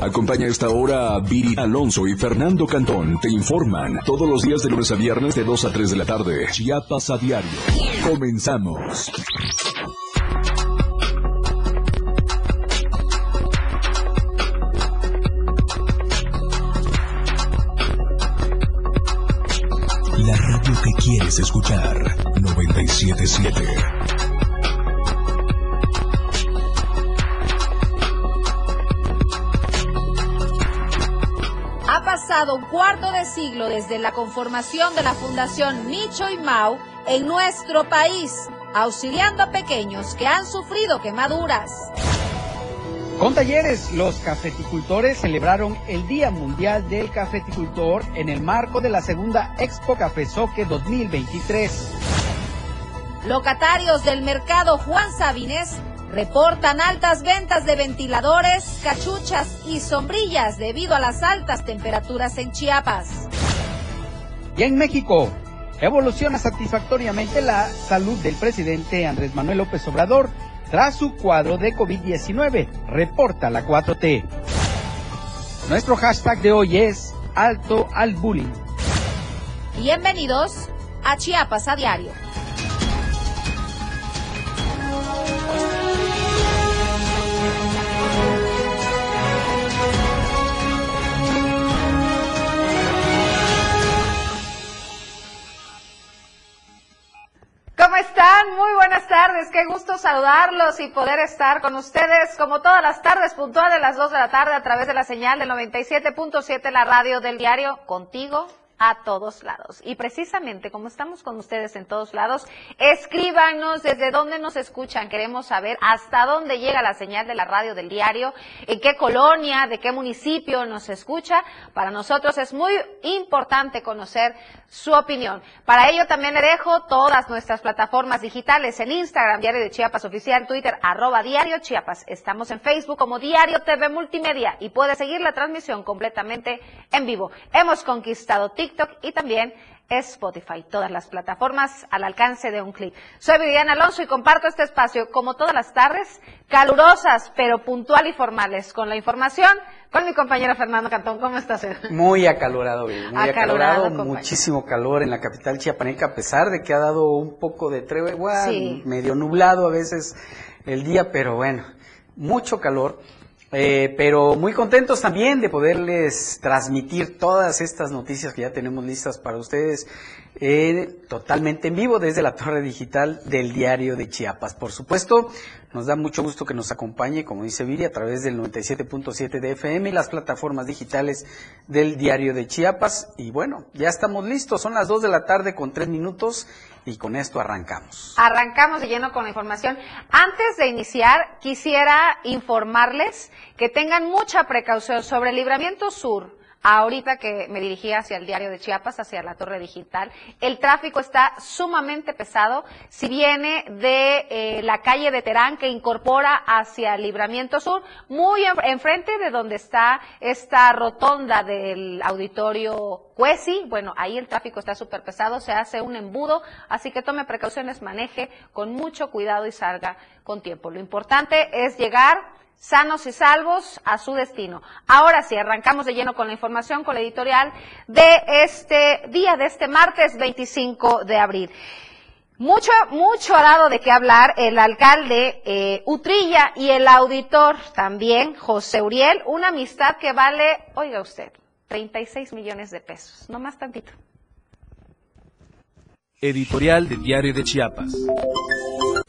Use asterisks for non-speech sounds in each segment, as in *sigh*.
Acompaña esta hora a Viri Alonso y Fernando Cantón. Te informan todos los días de lunes a viernes de 2 a 3 de la tarde. Chiapas a diario. Comenzamos. La radio que quieres escuchar. 977. Pasado un cuarto de siglo desde la conformación de la Fundación Micho y Mau en nuestro país, auxiliando a pequeños que han sufrido quemaduras. Con talleres, los cafeticultores celebraron el Día Mundial del Cafeticultor en el marco de la segunda Expo Café Soque 2023. Locatarios del mercado Juan Sabines reportan altas ventas de ventiladores, cachuchas y sombrillas debido a las altas temperaturas en Chiapas. Y en México, evoluciona satisfactoriamente la salud del presidente Andrés Manuel López Obrador tras su cuadro de COVID-19, reporta la 4T. Nuestro hashtag de hoy es alto al bullying. Bienvenidos a Chiapas a diario. ¿Cómo están? Muy buenas tardes. Qué gusto saludarlos y poder estar con ustedes como todas las tardes puntuales a las 2 de la tarde a través de la señal del 97.7 la radio del diario Contigo a todos lados. Y precisamente como estamos con ustedes en todos lados, escríbanos desde dónde nos escuchan. Queremos saber hasta dónde llega la señal de la radio del diario, en qué colonia, de qué municipio nos escucha. Para nosotros es muy importante conocer su opinión. Para ello también le dejo todas nuestras plataformas digitales, en Instagram, Diario de Chiapas Oficial, Twitter, arroba Diario Chiapas. Estamos en Facebook como Diario TV Multimedia y puede seguir la transmisión completamente en vivo. Hemos conquistado TikTok y también Spotify, todas las plataformas al alcance de un clic. Soy Viviana Alonso y comparto este espacio como todas las tardes, calurosas pero puntual y formales, con la información con mi compañero Fernando Cantón. ¿Cómo estás? Muy acalorado, muy acalorado, acalorado muchísimo calor en la capital chiapaneca, a pesar de que ha dado un poco de tregua, medio nublado a veces el día, pero bueno, mucho calor. Eh, pero muy contentos también de poderles transmitir todas estas noticias que ya tenemos listas para ustedes eh, totalmente en vivo desde la torre digital del diario de Chiapas. Por supuesto, nos da mucho gusto que nos acompañe, como dice Viri, a través del 97.7 de FM y las plataformas digitales del diario de Chiapas. Y bueno, ya estamos listos, son las 2 de la tarde con 3 minutos y con esto arrancamos. Arrancamos de lleno con la información. Antes de iniciar, quisiera informarles que tengan mucha precaución sobre el libramiento sur Ahorita que me dirigí hacia el diario de Chiapas, hacia la torre digital, el tráfico está sumamente pesado. Si viene de eh, la calle de Terán, que incorpora hacia Libramiento Sur, muy enfrente de donde está esta rotonda del auditorio Cuesi, bueno, ahí el tráfico está súper pesado, se hace un embudo, así que tome precauciones, maneje con mucho cuidado y salga con tiempo. Lo importante es llegar sanos y salvos a su destino. Ahora sí, arrancamos de lleno con la información, con la editorial de este día, de este martes 25 de abril. Mucho, mucho ha dado de qué hablar el alcalde eh, Utrilla y el auditor también, José Uriel, una amistad que vale, oiga usted, 36 millones de pesos, no más tantito. Editorial de Diario de Chiapas.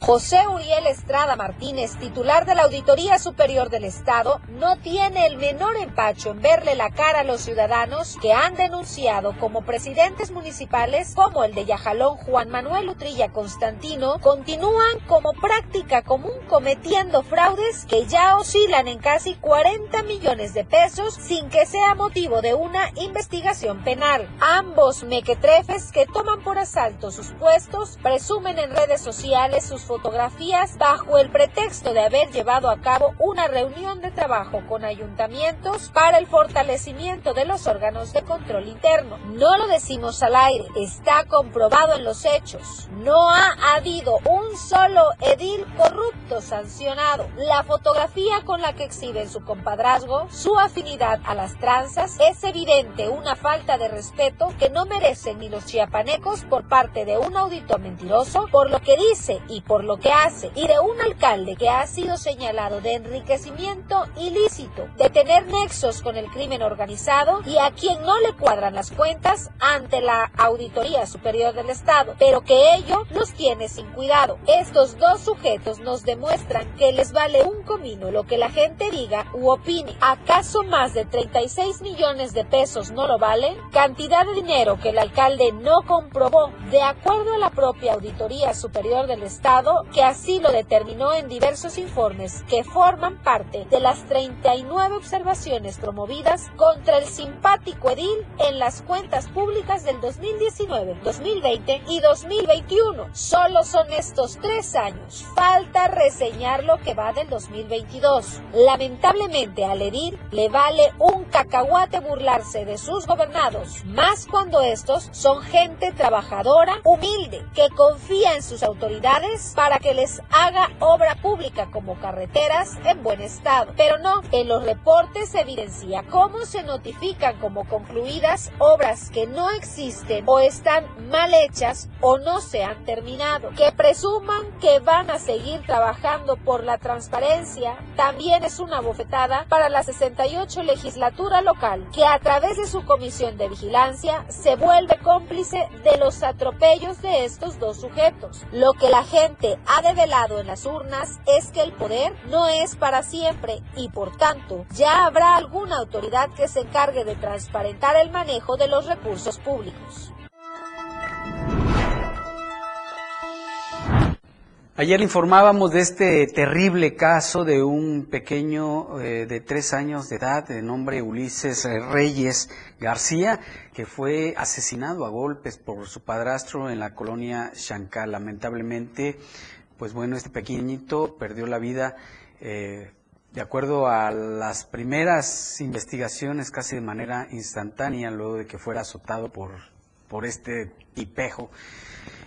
José Uriel Estrada Martínez, titular de la Auditoría Superior del Estado, no tiene el menor empacho en verle la cara a los ciudadanos que han denunciado como presidentes municipales como el de Yajalón Juan Manuel Utrilla Constantino, continúan como práctica común cometiendo fraudes que ya oscilan en casi 40 millones de pesos sin que sea motivo de una investigación penal. Ambos mequetrefes que toman por asalto sus puestos presumen en redes sociales sus fotografías bajo el pretexto de haber llevado a cabo una reunión de trabajo con ayuntamientos para el fortalecimiento de los órganos de control interno. No lo decimos al aire, está comprobado en los hechos. No ha habido un solo edil corrupto sancionado. La fotografía con la que exhiben su compadrazgo, su afinidad a las tranzas, es evidente una falta de respeto que no merecen ni los chiapanecos por parte de un auditor mentiroso por lo que dice y por lo que hace, y de un alcalde que ha sido señalado de enriquecimiento ilícito, de tener nexos con el crimen organizado y a quien no le cuadran las cuentas ante la Auditoría Superior del Estado, pero que ello los tiene sin cuidado. Estos dos sujetos nos demuestran que les vale un comino lo que la gente diga u opine. ¿Acaso más de 36 millones de pesos no lo valen? Cantidad de dinero que el alcalde no comprobó de acuerdo a la propia Auditoría Superior del Estado, que así lo determinó en diversos informes que forman parte de las 39 observaciones promovidas contra el simpático edil en las cuentas públicas del 2019, 2020 y 2021. Solo son estos tres años. Falta reseñar lo que va del 2022. Lamentablemente al edil le vale un cacahuate burlarse de sus gobernados, más cuando estos son gente trabajadora, humilde, que confía en sus autoridades para que les haga obra pública como carreteras en buen estado. Pero no, en los reportes se evidencia cómo se notifican como concluidas obras que no existen o están mal hechas o no se han terminado. Que presuman que van a seguir trabajando por la transparencia también es una bofetada para la 68 legislatura local, que a través de su comisión de vigilancia se vuelve cómplice de los atropellos de estos dos sujetos. Lo que la gente ha develado en las urnas es que el poder no es para siempre y por tanto ya habrá alguna autoridad que se encargue de transparentar el manejo de los recursos públicos. Ayer informábamos de este terrible caso de un pequeño eh, de tres años de edad, de nombre Ulises Reyes García, que fue asesinado a golpes por su padrastro en la colonia Chancá. Lamentablemente, pues bueno, este pequeñito perdió la vida. Eh, de acuerdo a las primeras investigaciones, casi de manera instantánea, luego de que fuera azotado por, por este tipejo.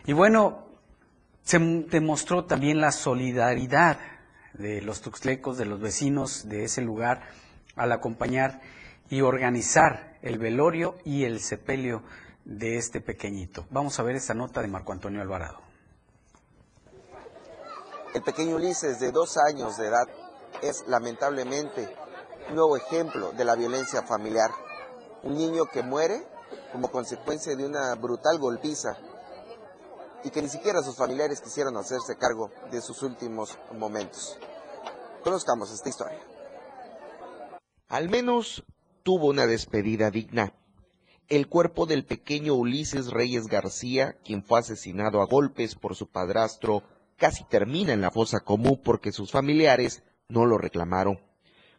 Y bueno, se demostró también la solidaridad de los tuxtlecos, de los vecinos de ese lugar, al acompañar y organizar el velorio y el sepelio de este pequeñito. Vamos a ver esta nota de Marco Antonio Alvarado. El pequeño Ulises, de dos años de edad, es lamentablemente un nuevo ejemplo de la violencia familiar. Un niño que muere como consecuencia de una brutal golpiza y que ni siquiera sus familiares quisieron hacerse cargo de sus últimos momentos. Conozcamos esta historia. Al menos tuvo una despedida digna. El cuerpo del pequeño Ulises Reyes García, quien fue asesinado a golpes por su padrastro, casi termina en la fosa común porque sus familiares no lo reclamaron.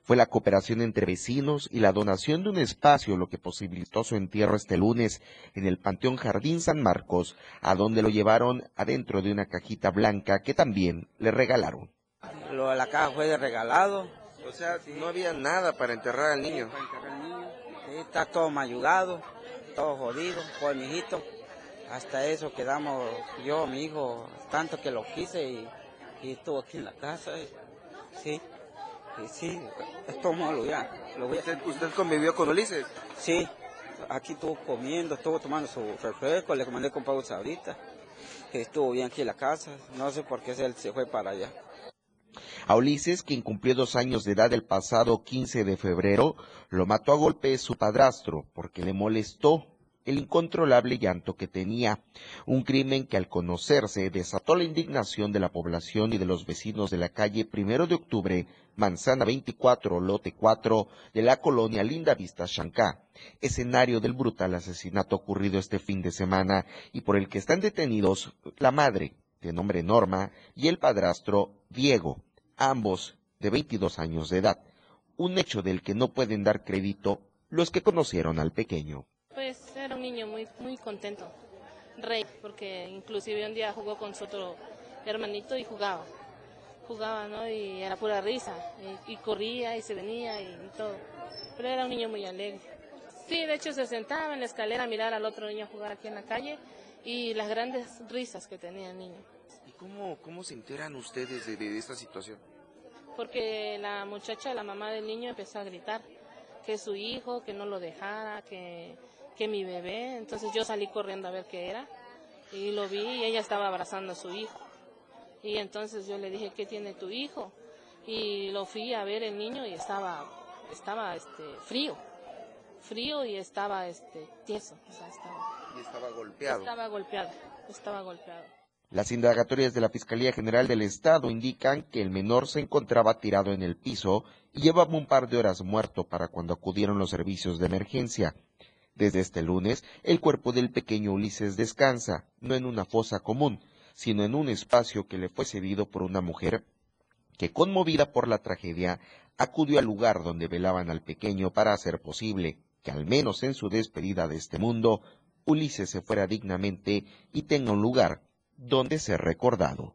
Fue la cooperación entre vecinos y la donación de un espacio lo que posibilitó su entierro este lunes en el Panteón Jardín San Marcos, a donde lo llevaron adentro de una cajita blanca que también le regalaron. Lo la caja fue de regalado. O sea, no había nada para enterrar al niño. Está todo mayugado, todo jodido, fue mi hijito. Hasta eso quedamos yo, mi hijo, tanto que lo quise y, y estuvo aquí en la casa. Sí sí, esto malo ya. ¿Usted, convivió con Ulises? Sí, aquí estuvo comiendo, estuvo tomando su refresco, le mandé comprar ahorita. Estuvo bien aquí en la casa, no sé por qué él se fue para allá. A Ulises, quien cumplió dos años de edad el pasado 15 de febrero, lo mató a golpes su padrastro porque le molestó el incontrolable llanto que tenía, un crimen que al conocerse desató la indignación de la población y de los vecinos de la calle Primero de Octubre, Manzana 24, Lote 4, de la colonia Linda Vista Chancá, escenario del brutal asesinato ocurrido este fin de semana y por el que están detenidos la madre, de nombre Norma, y el padrastro Diego, ambos de 22 años de edad, un hecho del que no pueden dar crédito los que conocieron al pequeño. Pues era un niño muy, muy contento, rey, porque inclusive un día jugó con su otro hermanito y jugaba. Jugaba, ¿no? Y era pura risa. Y, corría y se venía y, todo. Pero era un niño muy alegre. Sí, de hecho se sentaba en la escalera a mirar al otro niño jugar aquí en la calle y las grandes risas que tenía el niño. ¿Y cómo, cómo se enteran ustedes de, esta situación? Porque la muchacha, la mamá del niño, empezó a gritar que su hijo, que no lo dejara, que, que mi bebé. Entonces yo salí corriendo a ver qué era y lo vi y ella estaba abrazando a su hijo. Y entonces yo le dije, ¿qué tiene tu hijo? Y lo fui a ver el niño y estaba, estaba este, frío, frío y estaba este, tieso. estaba, y estaba golpeado. Estaba golpeado, estaba golpeado. Las indagatorias de la Fiscalía General del Estado indican que el menor se encontraba tirado en el piso y llevaba un par de horas muerto para cuando acudieron los servicios de emergencia. Desde este lunes, el cuerpo del pequeño Ulises descansa, no en una fosa común, sino en un espacio que le fue cedido por una mujer que, conmovida por la tragedia, acudió al lugar donde velaban al pequeño para hacer posible que, al menos en su despedida de este mundo, Ulises se fuera dignamente y tenga un lugar donde ser recordado.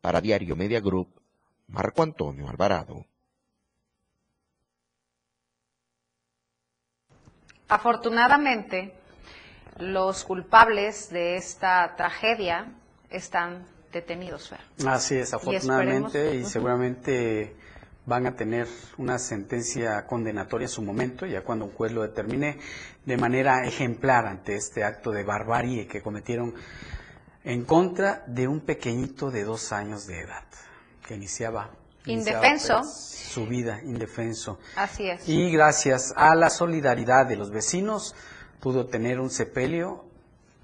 Para Diario Media Group, Marco Antonio Alvarado. Afortunadamente, los culpables de esta tragedia están detenidos. Así es, afortunadamente, y, seguramente van a tener una sentencia condenatoria en su momento, ya cuando un juez lo determine de manera ejemplar ante este acto de barbarie que cometieron en contra de un pequeñito de dos años de edad, que iniciaba indefenso. su vida, indefenso. Así es. Y gracias a la solidaridad de los vecinos pudo tener un sepelio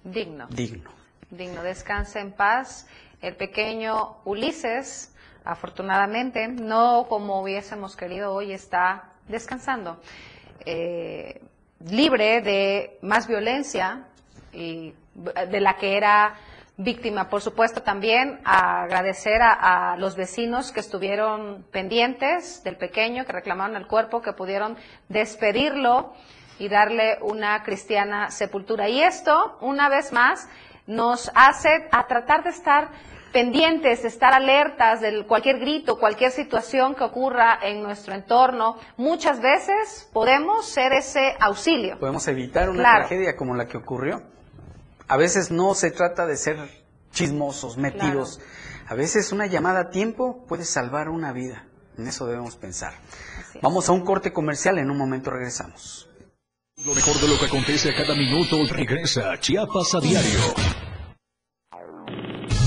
digno. Digno. Digno. Descanse en paz. El pequeño Ulises, afortunadamente, no como hubiésemos querido hoy, está descansando. Eh, libre de más violencia y de la que era víctima. Por supuesto, también agradecer a, los vecinos que estuvieron pendientes del pequeño, que reclamaron el cuerpo, que pudieron despedirlo y darle una cristiana sepultura. Y esto, una vez más, nos hace a tratar de estar pendientes, de estar alertas de cualquier grito, cualquier situación que ocurra en nuestro entorno. Muchas veces podemos ser ese auxilio. Podemos evitar una tragedia como la que ocurrió a veces no se trata de ser chismosos, metidos. A veces una llamada a tiempo puede salvar una vida. En eso debemos pensar. Vamos a un corte comercial, en un momento regresamos. Lo mejor de lo que acontece a cada minuto regresa Chiapas a diario.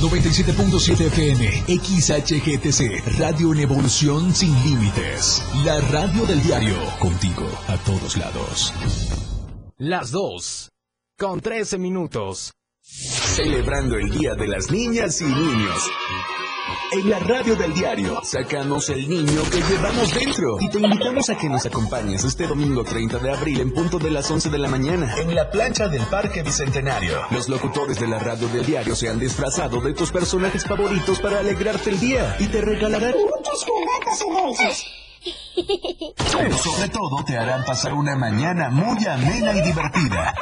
97.7 FM, XHGTC, Radio en Evolución Sin Límites. La radio del diario, contigo a todos lados. Las dos con 13 minutos. Celebrando el Día de las Niñas y Niños. En la radio del diario sacamos el niño que llevamos dentro y te invitamos a que nos acompañes este domingo 30 de abril en punto de las 11 de la mañana en la plancha del Parque Bicentenario. Los locutores de la radio del diario se han disfrazado de tus personajes favoritos para alegrarte el día y te regalarán muchos juguetes y dulces. Pero sobre todo te harán pasar una mañana muy amena y divertida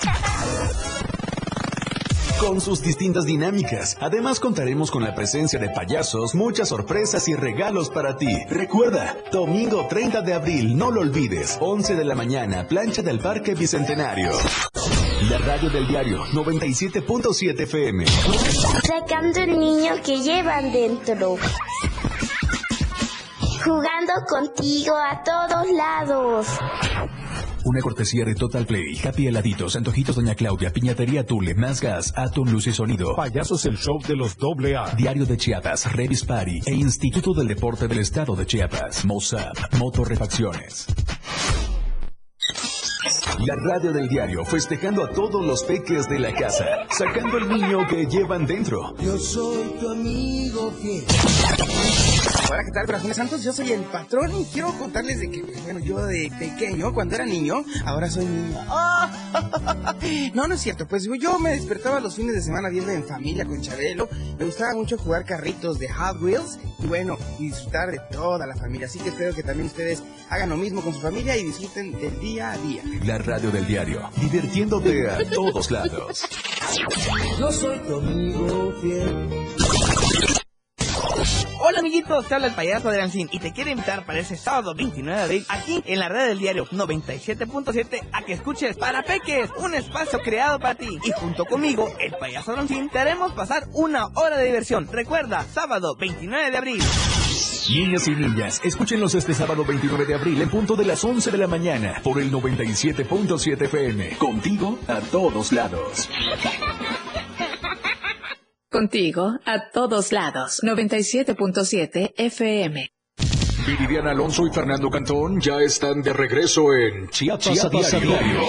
con sus distintas dinámicas. Además contaremos con la presencia de payasos, muchas sorpresas y regalos para ti. Recuerda, domingo 30 de abril, no lo olvides, 11 de la mañana, plancha del Parque Bicentenario. La radio del diario 97.7 FM. Sacando el niño que llevan dentro jugando contigo a todos lados. Una cortesía de Total Play, Happy Heladitos, Antojitos Doña Claudia, Piñatería Tule, Más Gas, Atom Luz y Sonido. Payasos el show de los doble A. Diario de Chiapas, Revis Party e Instituto del Deporte del Estado de Chiapas. Mozart, Motorrefacciones. La radio del diario festejando a todos los peques de la casa, sacando el niño que llevan dentro. Yo soy tu amigo fiel. Hola, ¿qué tal, corazones santos? Yo soy el patrón y quiero contarles de que, pues, bueno, yo de pequeño, cuando era niño, ahora soy niño. *laughs* No, no es cierto, pues yo me despertaba los fines de semana viendo en familia con Chabelo. Me gustaba mucho jugar carritos de Hot Wheels y, bueno, disfrutar de toda la familia. Así que espero que también ustedes hagan lo mismo con su familia y disfruten del día a día. La radio del diario, divirtiéndote a todos lados. Yo soy tu amigo fiel. Amiguitos? Te habla el payaso de Ancín y te quiero invitar para ese sábado 29 de abril aquí en la red del diario 97.7 a que escuches Para Peques, un espacio creado para ti. Y junto conmigo, el payaso Ancín, te haremos pasar una hora de diversión. Recuerda, sábado 29 de abril. Niñas y niñas, escúchenos este sábado 29 de abril en punto de las 11 de la mañana por el 97.7 FM. Contigo a todos lados. Contigo a todos lados. 97.7 FM. Viridiana Alonso y Fernando Cantón ya están de regreso en Chiapas, a diario.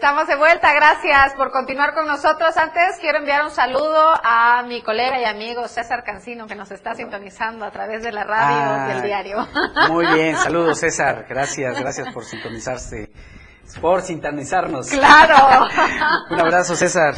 Estamos de vuelta, gracias por continuar con nosotros. Antes quiero enviar un saludo a mi colega y amigo César Cancino que nos está sintonizando a través de la radio y el diario. Muy bien, *laughs* saludos César, gracias, gracias por sintonizarse, por sintonizarnos. Claro. *laughs* un abrazo César.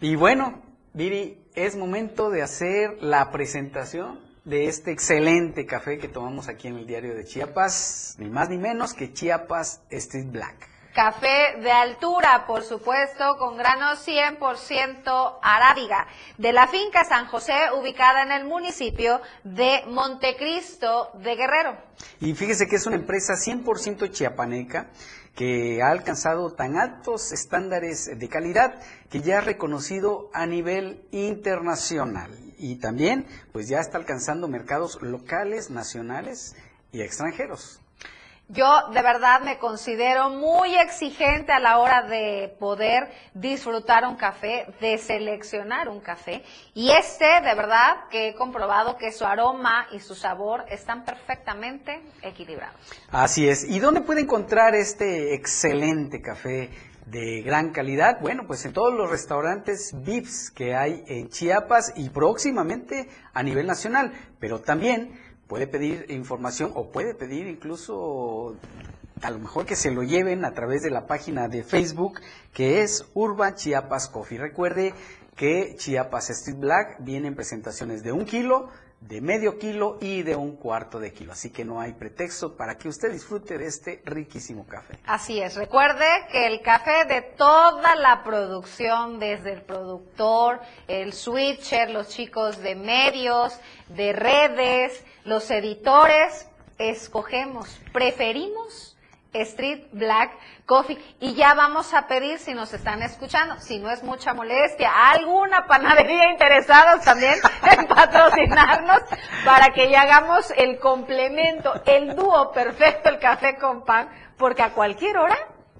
Y bueno, Viri, es momento de hacer la presentación de este excelente café que tomamos aquí en el diario de Chiapas, ni más ni menos que Chiapas Street Black. Café de altura, por supuesto, con grano 100% arábiga, de la finca San José, ubicada en el municipio de Montecristo de Guerrero. Y fíjese que es una empresa 100% chiapaneca que ha alcanzado tan altos estándares de calidad que ya ha reconocido a nivel internacional y también pues ya está alcanzando mercados locales, nacionales y extranjeros. Yo de verdad me considero muy exigente a la hora de poder disfrutar un café, de seleccionar un café. Y este, de verdad, que he comprobado que su aroma y su sabor están perfectamente equilibrados. Así es. ¿Y dónde puede encontrar este excelente café? de gran calidad, bueno, pues en todos los restaurantes VIPs que hay en Chiapas y próximamente a nivel nacional, pero también puede pedir información o puede pedir incluso a lo mejor que se lo lleven a través de la página de Facebook que es Urban Chiapas Coffee. Recuerde que Chiapas Street Black viene en presentaciones de un kilo, de medio kilo y de un cuarto de kilo. Así que no hay pretexto para que usted disfrute de este riquísimo café. Así es. Recuerde que el café de toda la producción, desde el productor, el switcher, los chicos de medios, de redes, los editores, escogemos, preferimos Street Black Coffee. Y ya vamos a pedir, si nos están escuchando, si no es mucha molestia, alguna panadería interesada también *laughs* en patrocinarnos para que ya hagamos el complemento, el dúo perfecto, el café con pan, porque a cualquier hora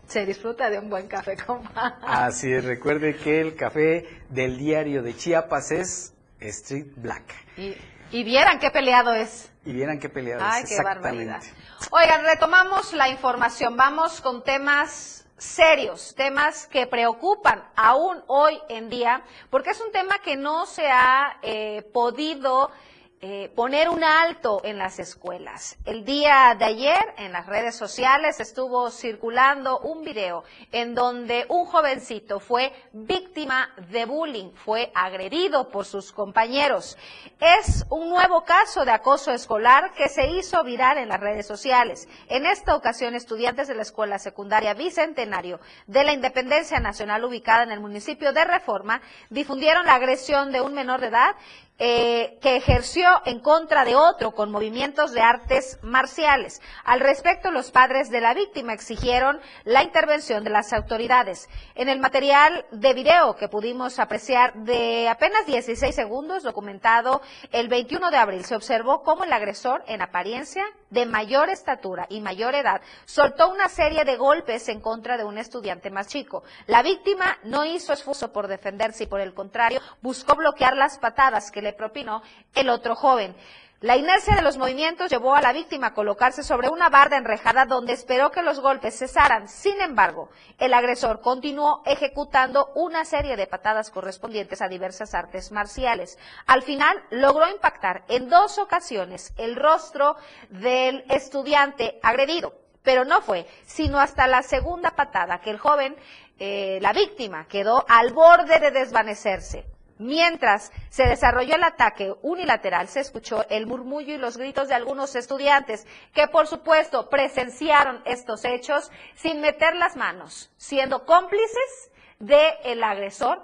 se disfruta de un buen café con pan. Así es, recuerde que el café del diario de Chiapas es Street Black. Y, y vieran qué peleado es. Y vieran qué peleado Ay, qué barbaridad. Oigan, retomamos la información. Vamos con temas serios, temas que preocupan aún hoy en día, porque es un tema que no se ha eh, podido eh, poner un alto en las escuelas. El día de ayer en las redes sociales estuvo circulando un video en donde un jovencito fue víctima de bullying, fue agredido por sus compañeros. Es un nuevo caso de acoso escolar que se hizo viral en las redes sociales. En esta ocasión, estudiantes de la Escuela Secundaria Bicentenario de la Independencia Nacional ubicada en el municipio de Reforma difundieron la agresión de un menor de edad eh, que ejerció en contra de otro con movimientos de artes marciales. Al respecto, los padres de la víctima exigieron la intervención de las autoridades. En el material de video que pudimos apreciar de apenas 16 segundos, documentado el 21 de abril, se observó cómo el agresor, en apariencia de mayor estatura y mayor edad, soltó una serie de golpes en contra de un estudiante más chico. La víctima no hizo esfuerzo por defenderse y por el contrario buscó bloquear las patadas que le propinó el otro joven. La inercia de los movimientos llevó a la víctima a colocarse sobre una barda enrejada donde esperó que los golpes cesaran. Sin embargo, el agresor continuó ejecutando una serie de patadas correspondientes a diversas artes marciales. Al final, logró impactar en dos ocasiones el rostro del estudiante agredido. Pero no fue sino hasta la segunda patada que el joven, eh, la víctima, quedó al borde de desvanecerse. Mientras se desarrolló el ataque unilateral, se escuchó el murmullo y los gritos de algunos estudiantes que, por supuesto, presenciaron estos hechos sin meter las manos, siendo cómplices del agresor,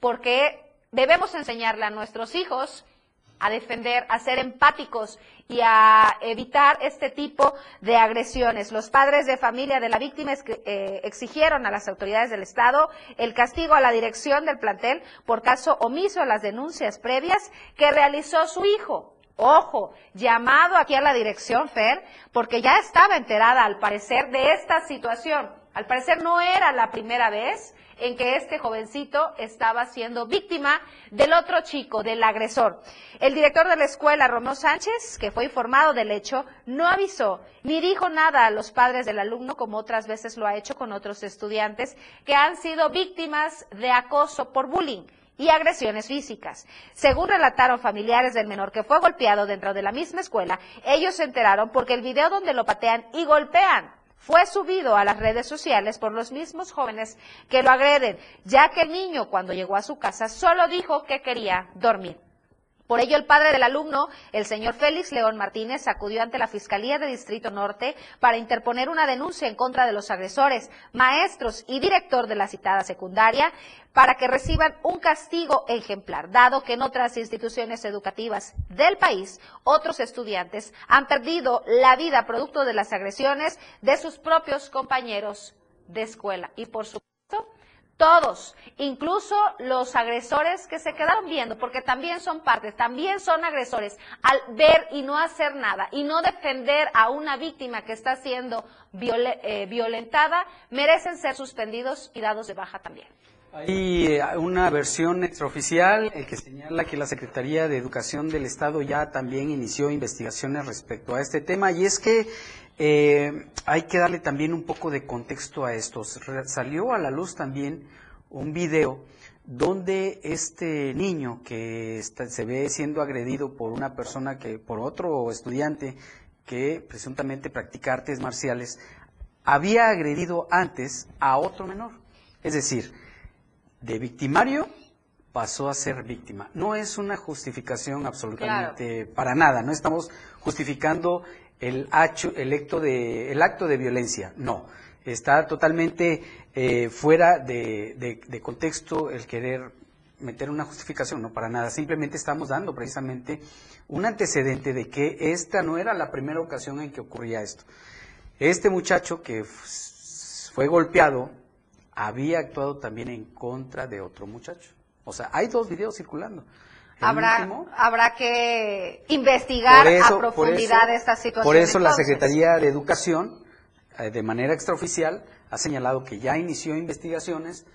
porque debemos enseñarle a nuestros hijos a defender, a ser empáticos y a evitar este tipo de agresiones. Los padres de familia de la víctima eh, exigieron a las autoridades del Estado el castigo a la dirección del plantel por caso omiso a las denuncias previas que realizó su hijo. Ojo, llamado aquí a la dirección, Fer, porque ya estaba enterada al parecer de esta situación. Al parecer no era la primera vez en que este jovencito estaba siendo víctima del otro chico, del agresor. El director de la escuela, Romeo Sánchez, que fue informado del hecho, no avisó ni dijo nada a los padres del alumno como otras veces lo ha hecho con otros estudiantes que han sido víctimas de acoso por bullying y agresiones físicas. Según relataron familiares del menor que fue golpeado dentro de la misma escuela, ellos se enteraron porque el video donde lo patean y golpean fue subido a las redes sociales por los mismos jóvenes que lo agreden, ya que el niño cuando llegó a su casa solo dijo que quería dormir. Por ello, el padre del alumno, el señor Félix León Martínez, acudió ante la Fiscalía de Distrito Norte para interponer una denuncia en contra de los agresores, maestros y director de la citada secundaria para que reciban un castigo ejemplar, dado que en otras instituciones educativas del país otros estudiantes han perdido la vida producto de las agresiones de sus propios compañeros de escuela. Y por todos, incluso los agresores que se quedaron viendo, porque también son partes, también son agresores, al ver y no hacer nada y no defender a una víctima que está siendo eh, violentada, merecen ser suspendidos y dados de baja también. Hay una versión extraoficial eh, que señala que la Secretaría de Educación del Estado ya también inició investigaciones respecto a este tema y es que eh, hay que darle también un poco de contexto a esto. Salió a la luz también un video donde este niño que se ve siendo agredido por una persona que, por otro estudiante que presuntamente practica artes marciales, había agredido antes a otro menor. Es decir, de victimario pasó a ser víctima. No es una justificación absolutamente para nada, no estamos justificando el, el, acto, de, el acto de violencia, no. Está totalmente eh, fuera de, de, contexto el querer meter una justificación, no para nada. Simplemente estamos dando precisamente un antecedente de que esta no era la primera ocasión en que ocurría esto. Este muchacho que fue golpeado había actuado también en contra de otro muchacho. O sea, hay dos videos circulando. Habrá, habrá que investigar a profundidad esta situación. Por eso la Secretaría de Educación, eh, de manera extraoficial, ha señalado que ya inició investigaciones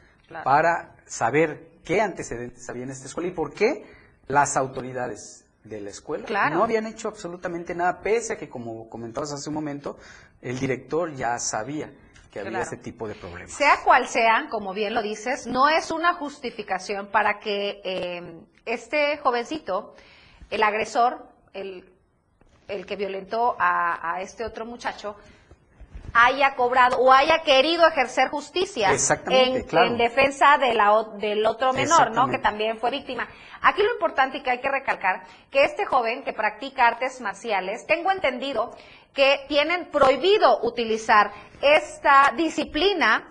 para saber qué antecedentes había en esta escuela y por qué las autoridades de la escuela no habían hecho absolutamente nada, pese a que, como comentabas hace un momento, el director ya sabía que había ese tipo de problemas. Sea cual sean, como bien lo dices, no es una justificación para que eh, este jovencito, el agresor, el, el que violentó a, este otro muchacho, haya cobrado o haya querido ejercer justicia en, defensa de la, del otro menor, ¿no? Que también fue víctima. Aquí lo importante y que hay que recalcar, que este joven que practica artes marciales, tengo entendido que tienen prohibido utilizar esta disciplina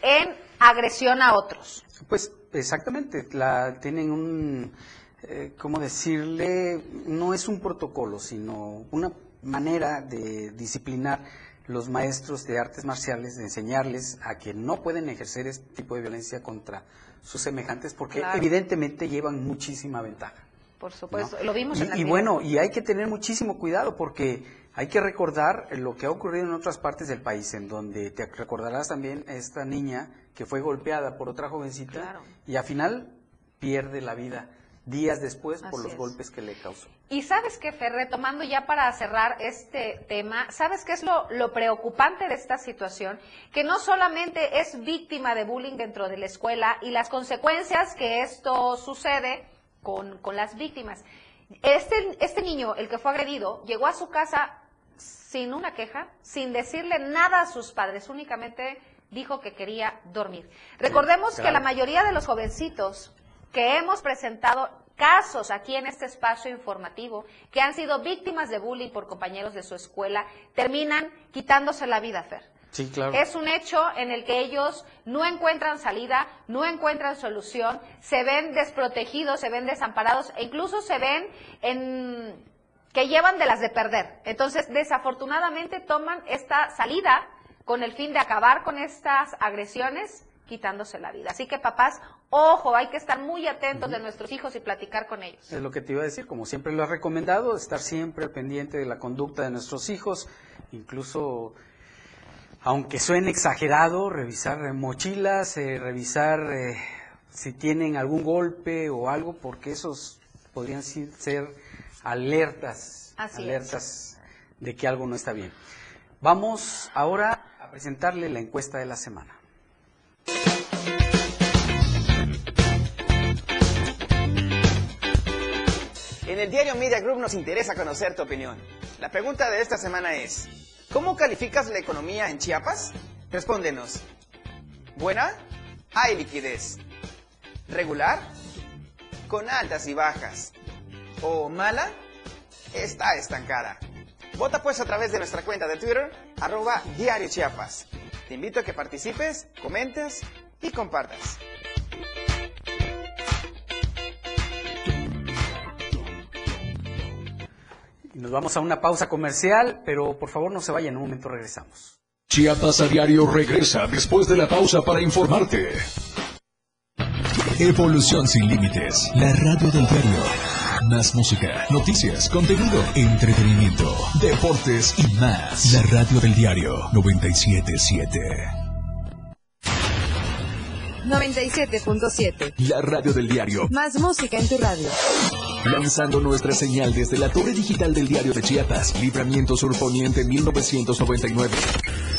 en agresión a otros. Pues exactamente, la tienen un, eh, ¿cómo decirle? No es un protocolo, sino una manera de disciplinar los maestros de artes marciales, de enseñarles a que no pueden ejercer este tipo de violencia contra sus semejantes porque evidentemente llevan muchísima ventaja. Por supuesto, lo vimos y, Y bueno, y hay que tener muchísimo cuidado porque hay que recordar lo que ha ocurrido en otras partes del país, en donde te recordarás también esta niña que fue golpeada por otra jovencita y al final pierde la vida días después por los golpes que le causó. Y sabes qué, Fer, retomando ya para cerrar este tema, ¿sabes qué es lo, lo, preocupante de esta situación? Que no solamente es víctima de bullying dentro de la escuela y las consecuencias que esto sucede con, con las víctimas. Este, este niño, el que fue agredido, llegó a su casa sin una queja, sin decirle nada a sus padres, únicamente dijo que quería dormir. Recordemos que la mayoría de los jovencitos que hemos presentado casos aquí en este espacio informativo que han sido víctimas de bullying por compañeros de su escuela, terminan quitándose la vida, Fer. Sí, claro. Es un hecho en el que ellos no encuentran salida, no encuentran solución, se ven desprotegidos, se ven desamparados e incluso se ven en que llevan de las de perder. Entonces, desafortunadamente toman esta salida con el fin de acabar con estas agresiones quitándose la vida. Así que papás, ojo, hay que estar muy atentos de nuestros hijos y platicar con ellos. Es lo que te iba a decir, como siempre lo has recomendado, estar siempre pendiente de la conducta de nuestros hijos, incluso aunque suene exagerado, revisar mochilas, eh, revisar eh, si tienen algún golpe o algo, porque esos podrían ser alertas, alertas de que algo no está bien. Vamos ahora a presentarle la encuesta de la semana. En el diario Media Group nos interesa conocer tu opinión. La pregunta de esta semana es, ¿cómo calificas la economía en Chiapas? Respóndenos. ¿Buena? Hay liquidez. ¿Regular? Con altas y bajas. ¿O mala? Está estancada. Vota pues a través de nuestra cuenta de Twitter, arroba Diario Chiapas. Te invito a que participes, comentes y compartas. Nos vamos a una pausa comercial, pero por favor no se vayan, en un momento regresamos. Chiapas a diario regresa después de la pausa para informarte. Evolución sin límites, la radio del diario. Más música, noticias, contenido, entretenimiento, deportes y más. La radio del diario 977. 97.7. La radio del diario. Más música en tu radio. Lanzando nuestra señal desde la torre digital del diario de Chiapas, Libramiento Surponiente 1999.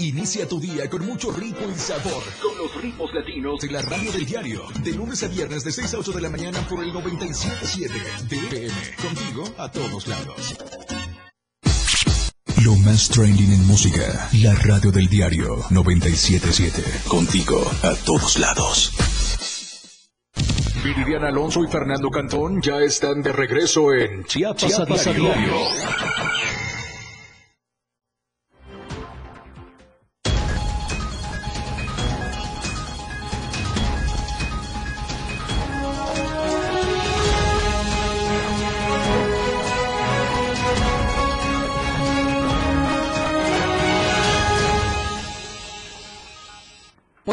Inicia tu día con mucho ritmo y sabor. Con los ritmos latinos de la radio del diario. De lunes a viernes de 6 a 8 de la mañana por el 97.7 de FM. Contigo a todos lados. Lo más trending en música. La radio del diario 97.7. Contigo a todos lados. Viridiana Alonso y Fernando Cantón ya están de regreso en Chiapas, a diario.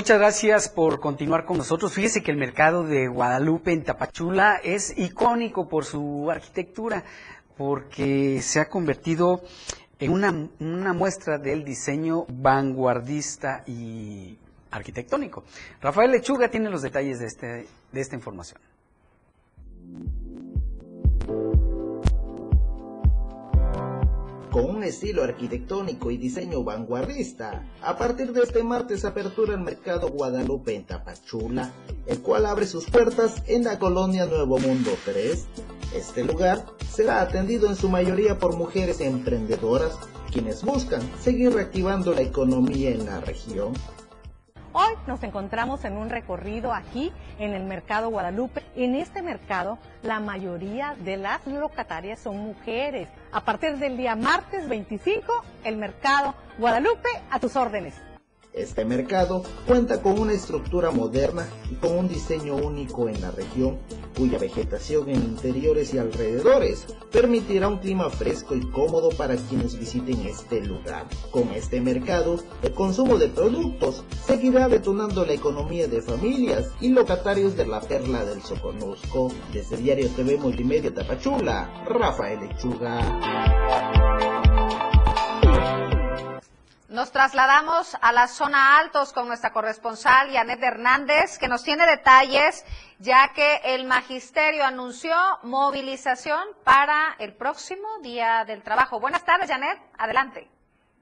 Muchas gracias por continuar con nosotros. Fíjese que el mercado de Guadalupe en Tapachula es icónico por su arquitectura, porque se ha convertido en una, muestra del diseño vanguardista y arquitectónico. Rafael Lechuga tiene los detalles de, este, de esta información. Con un estilo arquitectónico y diseño vanguardista. A partir de este martes apertura el mercado Guadalupe en Tapachula, el cual abre sus puertas en la colonia Nuevo Mundo 3. Este lugar será atendido en su mayoría por mujeres emprendedoras, quienes buscan seguir reactivando la economía en la región. Hoy nos encontramos en un recorrido aquí en el Mercado Guadalupe. En este mercado la mayoría de las locatarias son mujeres. A partir del día martes 25, el Mercado Guadalupe a tus órdenes. Este mercado cuenta con una estructura moderna y con un diseño único en la región, cuya vegetación en interiores y alrededores permitirá un clima fresco y cómodo para quienes visiten este lugar. Con este mercado, el consumo de productos seguirá detonando la economía de familias y locatarios de la perla del Soconusco. Desde Diario TV Multimedia Tapachula, Rafael Lechuga. Nos trasladamos a la zona altos con nuestra corresponsal Yanet Hernández, que nos tiene detalles, ya que el magisterio anunció movilización para el próximo Día del Trabajo. Buenas tardes, Janet. Adelante.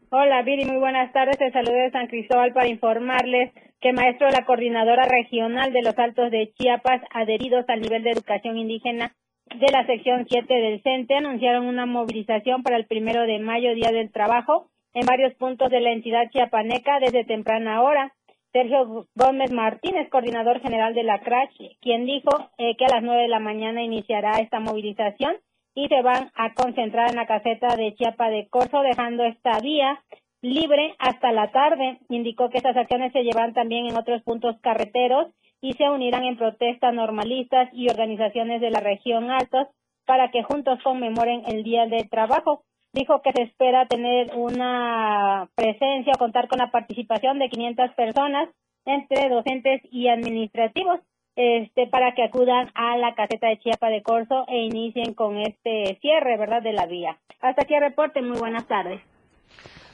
Hola, Viri. Muy buenas tardes. Te saludo de San Cristóbal para informarles que maestro de la Coordinadora Regional de los Altos de Chiapas, adheridos al nivel de educación indígena de la sección 7 del CENTE, anunciaron una movilización para el primero de mayo, Día del Trabajo, en varios puntos de la entidad chiapaneca desde temprana hora. Sergio Gómez Martínez, coordinador general de la CRACH, quien dijo eh, que a las nueve de la mañana iniciará esta movilización y se van a concentrar en la caseta de Chiapa de Corzo, dejando esta vía libre hasta la tarde. Indicó que estas acciones se llevarán también en otros puntos carreteros y se unirán en protestas normalistas y organizaciones de la región Altos para que juntos conmemoren el Día del Trabajo dijo que se espera tener una presencia o contar con la participación de 500 personas entre docentes y administrativos este para que acudan a la caseta de Chiapa de Corzo e inicien con este cierre, ¿verdad?, de la vía. Hasta aquí el reporte, muy buenas tardes.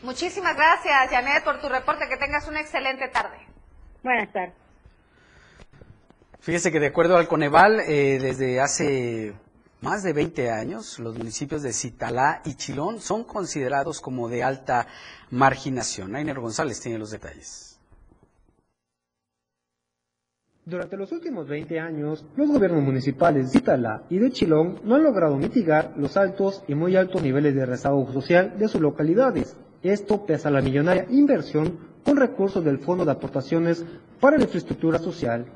Muchísimas gracias, Janet, por tu reporte. Que tengas una excelente tarde. Buenas tardes. Fíjese que de acuerdo al Coneval, eh, desde hace más de 20 años, los municipios de Citalá y Chilón son considerados como de alta marginación. Ainer González tiene los detalles. Durante los últimos 20 años, los gobiernos municipales de Citalá y de Chilón no han logrado mitigar los altos y muy altos niveles de rezago social de sus localidades. Esto pese a la millonaria inversión con recursos del Fondo de Aportaciones para la Infraestructura Social.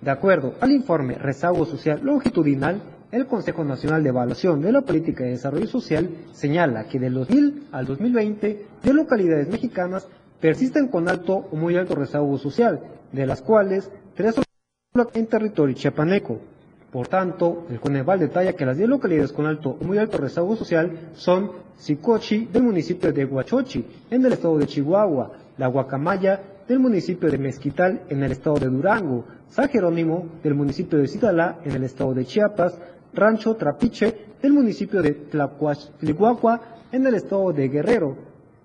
De acuerdo al informe Rezago Social Longitudinal, el Consejo Nacional de Evaluación de la Política de Desarrollo Social señala que del 2000 al 2020, de localidades mexicanas persisten con alto o muy alto rezago social, de las cuales tres son en territorio chiapaneco. Por tanto, el Coneval detalla que las 10 localidades con alto o muy alto rezago social son Sicochi del municipio de Huachochi, en el estado de Chihuahua, La Guacamaya del municipio de Mezquital, en el estado de Durango, San Jerónimo del municipio de Citalá, en el estado de Chiapas, Rancho Trapiche del municipio de Tlacuachlihuacua en el estado de Guerrero,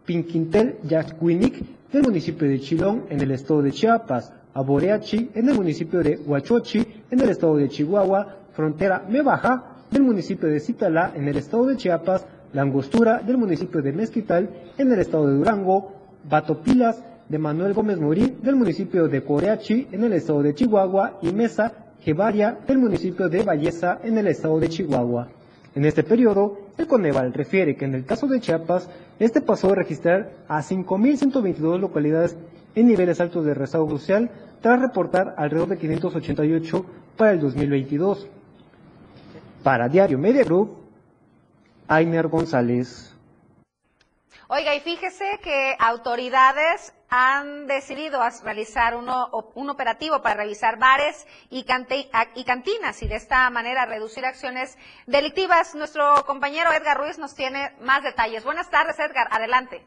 Pinquintel Yaxcuinic del municipio de Chilón en el estado de Chiapas, Aboreachi en el municipio de Huachochi en el estado de Chihuahua, Frontera Mebaja del municipio de Citalá en el estado de Chiapas, La Angostura del municipio de Mezquital en el estado de Durango, Batopilas de Manuel Gómez Morín del municipio de Coreachi en el estado de Chihuahua. Y Mesa Jevaria del municipio de Valleza en el estado de Chihuahua. En este periodo, el Coneval refiere que en el caso de Chiapas, este pasó a registrar a 5.122 localidades en niveles altos de rezago social, tras reportar alrededor de 588 para el 2022. Para Diario Media Group, Ainer González. Oiga, y fíjese que autoridades han decidido realizar uno, un operativo para revisar bares y, y, cantinas y de esta manera reducir acciones delictivas. Nuestro compañero Edgar Ruiz nos tiene más detalles. Buenas tardes, Edgar. Adelante.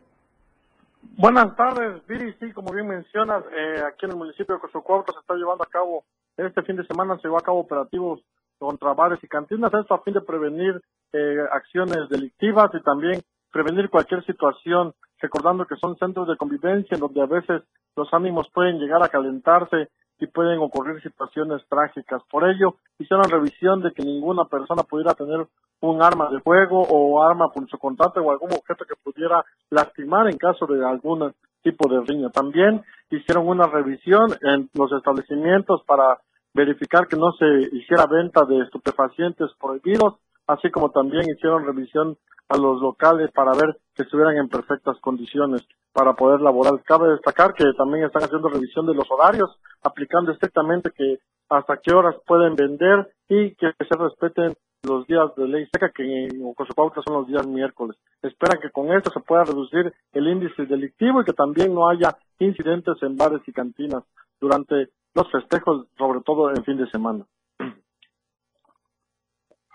Buenas tardes, Viri. Sí, como bien mencionas, eh, aquí en el municipio de Cozocuautla se está llevando a cabo, este fin de semana se llevó a cabo operativos contra bares y cantinas, esto a fin de prevenir eh, acciones delictivas y también prevenir cualquier situación, recordando que son centros de convivencia en donde a veces los ánimos pueden llegar a calentarse y pueden ocurrir situaciones trágicas. Por ello, hicieron revisión de que ninguna persona pudiera tener un arma de fuego o arma contacto o algún objeto que pudiera lastimar en caso de algún tipo de riña. También hicieron una revisión en los establecimientos para verificar que no se hiciera venta de estupefacientes prohibidos, así como también hicieron revisión a los locales para ver que estuvieran en perfectas condiciones para poder laborar. Cabe destacar que también están haciendo revisión de los horarios, aplicando estrictamente que hasta qué horas pueden vender y que se respeten los días de ley seca que en Ocosopautla son los días miércoles. Esperan que con esto se pueda reducir el índice delictivo y que también no haya incidentes en bares y cantinas durante los festejos, sobre todo en fin de semana.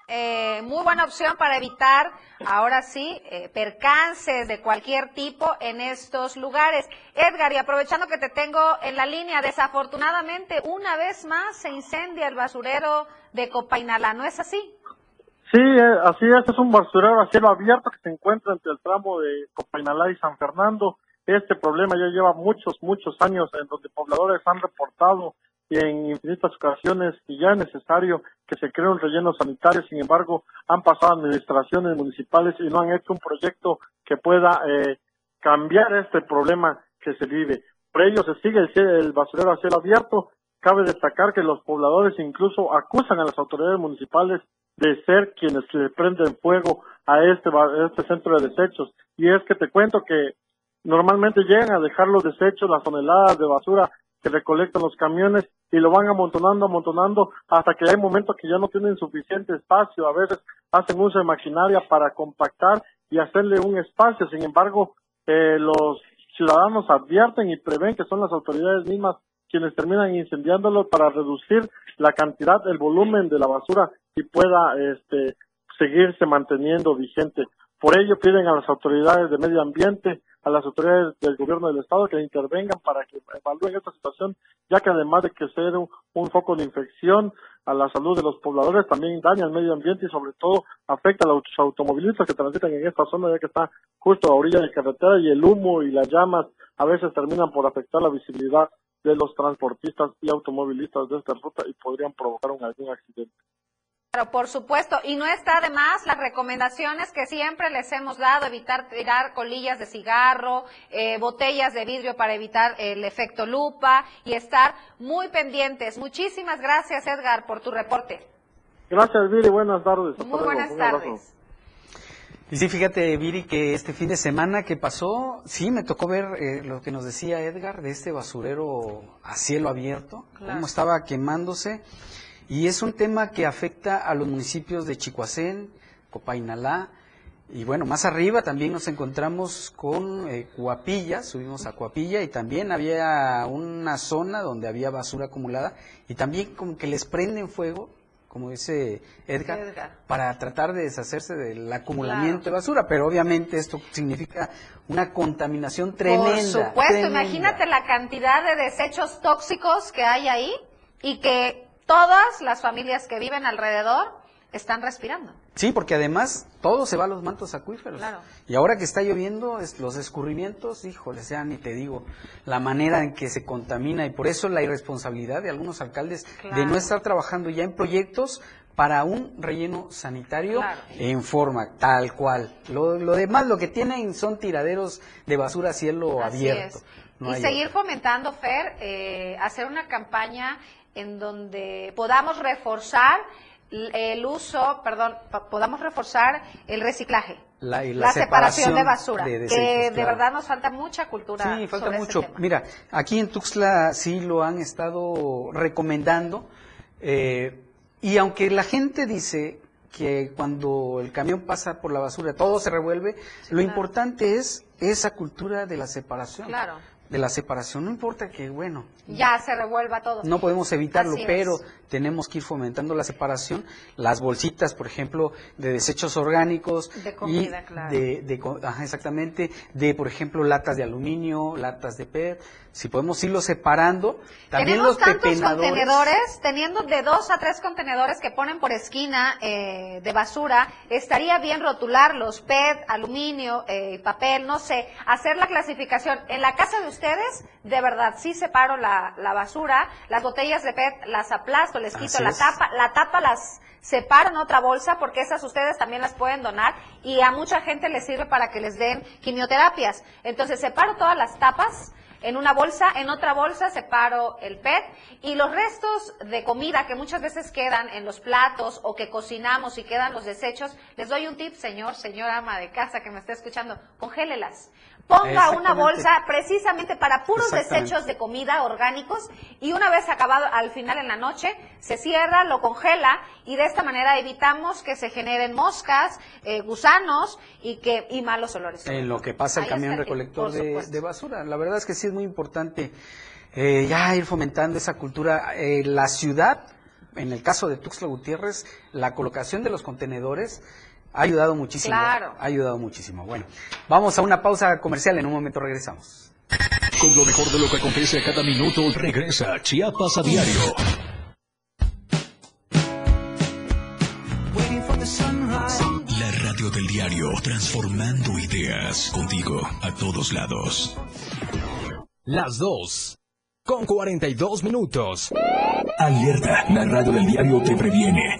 Eh, muy buena opción para evitar, ahora sí, eh, percances de cualquier tipo en estos lugares. Edgar, y aprovechando que te tengo en la línea, desafortunadamente una vez más se incendia el basurero de Copainalá, ¿no es así? Sí, eh, así es, es un basurero a cielo abierto que se encuentra entre el tramo de Copainalá y San Fernando. Este problema ya lleva muchos, muchos años en donde pobladores han reportado en infinitas ocasiones y ya es necesario que se cree un relleno sanitario, sin embargo, han pasado administraciones municipales y no han hecho un proyecto que pueda eh, cambiar este problema que se vive. Por ello se sigue el, el basurero a cielo abierto. Cabe destacar que los pobladores incluso acusan a las autoridades municipales de ser quienes le prenden fuego a este, a este centro de desechos. Y es que te cuento que normalmente llegan a dejar los desechos, las toneladas de basura que recolectan los camiones y lo van amontonando, amontonando, hasta que hay momentos que ya no tienen suficiente espacio. A veces hacen uso de maquinaria para compactar y hacerle un espacio. Sin embargo, eh, los ciudadanos advierten y prevén que son las autoridades mismas quienes terminan incendiándolo para reducir la cantidad, el volumen de la basura y pueda este, seguirse manteniendo vigente. Por ello piden a las autoridades de medio ambiente a las autoridades del gobierno del estado que intervengan para que evalúen esta situación, ya que además de que ser un, foco de infección a la salud de los pobladores, también daña el medio ambiente y sobre todo afecta a los automovilistas que transitan en esta zona, ya que está justo a orilla de carretera y el humo y las llamas a veces terminan por afectar la visibilidad de los transportistas y automovilistas de esta ruta y podrían provocar algún accidente. Claro, por supuesto. Y no está de más las recomendaciones que siempre les hemos dado, evitar tirar colillas de cigarro, eh, botellas de vidrio para evitar el efecto lupa y estar muy pendientes. Muchísimas gracias, Edgar, por tu reporte. Gracias, Viri. Buenas tardes. Muy buenas tardes. Y sí, fíjate, Viri, que este fin de semana que pasó, sí, me tocó ver eh, lo que nos decía Edgar de este basurero a cielo abierto, cómo estaba quemándose. Y es un tema que afecta a los municipios de Chicoacén, Copainalá, y bueno, más arriba también nos encontramos con eh, Cuapilla, subimos a Cuapilla y también había una zona donde había basura acumulada y también como que les prenden fuego, como dice Edgar, para tratar de deshacerse del acumulamiento de basura, pero obviamente esto significa una contaminación tremenda. Por supuesto, imagínate la cantidad de desechos tóxicos que hay ahí y que todas las familias que viven alrededor están respirando. Sí, porque además todo se va a los mantos acuíferos. Y ahora que está lloviendo, los escurrimientos, híjole, ya ni te digo, la manera en que se contamina y por eso la irresponsabilidad de algunos alcaldes de no estar trabajando ya en proyectos para un relleno sanitario en forma tal cual. Lo, demás, lo que tienen son tiraderos de basura a cielo abierto. y seguir fomentando, Fer, eh, hacer una campaña en donde podamos reforzar el uso, perdón, podamos reforzar el reciclaje. La, separación, de basura, que de verdad nos falta mucha cultura. Sí, falta mucho. Mira, aquí en Tuxtla sí lo han estado recomendando, eh, y aunque la gente dice que cuando el camión pasa por la basura todo se revuelve, lo importante es esa cultura de la separación. Claro de la separación. No importa que, bueno. Ya se revuelva todo. No podemos evitarlo, pero tenemos que ir fomentando la separación. Las bolsitas, por ejemplo, de desechos orgánicos. De comida, claro. De, exactamente. De, por ejemplo, latas de aluminio, latas de PET. Si podemos irlo separando. También Tenemos los tantos contenedores, teniendo de dos a tres contenedores que ponen por esquina eh, de basura, estaría bien rotular los PET, aluminio, eh, papel, no sé, hacer la clasificación. En la casa de ustedes, de verdad, sí separo la, la basura, las botellas de PET las aplasto, les quito la tapa, la tapa las separo en otra bolsa porque esas ustedes también las pueden donar y a mucha gente les sirve para que les den quimioterapias. Entonces separo todas las tapas, en una bolsa, en otra bolsa separo el PET y los restos de comida que muchas veces quedan en los platos o que cocinamos y quedan los desechos, les doy un tip, señor, señora ama de casa que me está escuchando, congélelas. Ponga una bolsa precisamente para puros desechos de comida orgánicos y una vez acabado al final en la noche, se cierra, lo congela y de esta manera evitamos que se generen moscas, eh, gusanos y que y malos olores. En lo que pasa el camión recolector de, basura. La verdad es que sí es muy importante eh, ya ir fomentando esa cultura. Eh, la ciudad, en el caso de Tuxtla Gutiérrez, la colocación de los contenedores ha ayudado muchísimo. Claro. Ha ayudado muchísimo. Bueno, vamos a una pausa comercial. En un momento regresamos. Con lo mejor de lo que acontece a cada minuto, regresa Chiapas a diario. La radio del diario, transformando ideas contigo a todos lados. Las dos, con 42 minutos. Alerta, la radio del diario te previene.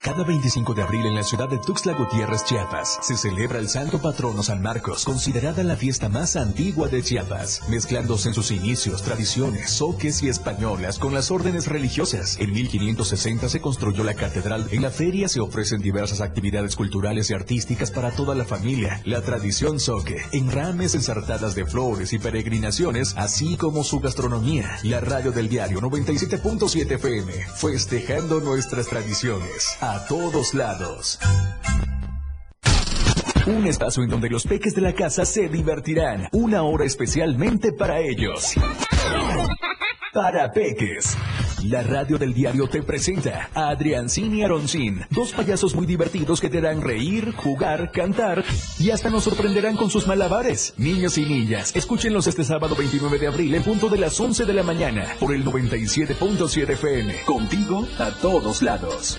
Cada 25 de abril en la ciudad de Tuxtla Gutiérrez, Chiapas, se celebra el Santo Patrono San Marcos, considerada la fiesta más antigua de Chiapas, mezclándose en sus inicios tradiciones, soques y españolas con las órdenes religiosas. En 1560 se construyó la catedral. En la feria se ofrecen diversas actividades culturales y artísticas para toda la familia. La tradición soque, enrames ensartadas de flores y peregrinaciones, así como su gastronomía. La radio del diario 97.7 FM, festejando nuestras tradiciones a todos lados. Un espacio en donde los peques de la casa se divertirán. Una hora especialmente para ellos. Para peques. La radio del diario te presenta a Adriancín y Aroncín, dos payasos muy divertidos que te harán reír, jugar, cantar y hasta nos sorprenderán con sus malabares. Niños y niñas, escúchenlos este sábado 29 de abril en punto de las 11 de la mañana por el 97.7 FM. Contigo a todos lados.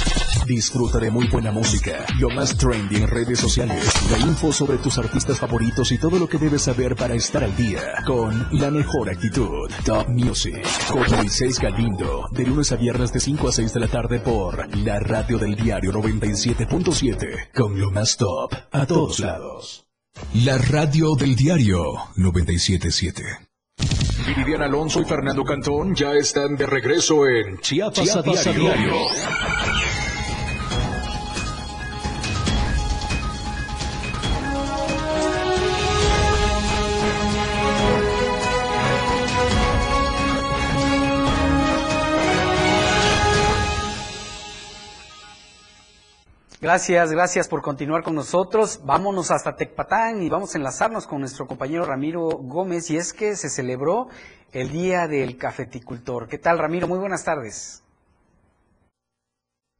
Disfruta de muy buena música, lo más trendy en redes sociales, la info sobre tus artistas favoritos y todo lo que debes saber para estar al día con la mejor actitud. Top Music con Moisés Galindo, de lunes a viernes de 5 a 6 de la tarde por la radio del diario 97.7 con lo más top a todos lados. La radio del diario 977. Viviana Alonso y Fernando Cantón ya están de regreso en Chiapas, a diario. Gracias, gracias por continuar con nosotros. Vámonos hasta Tecpatán y vamos a enlazarnos con nuestro compañero Ramiro Gómez y es que se celebró el Día del Cafeticultor. ¿Qué tal Ramiro? Muy buenas tardes.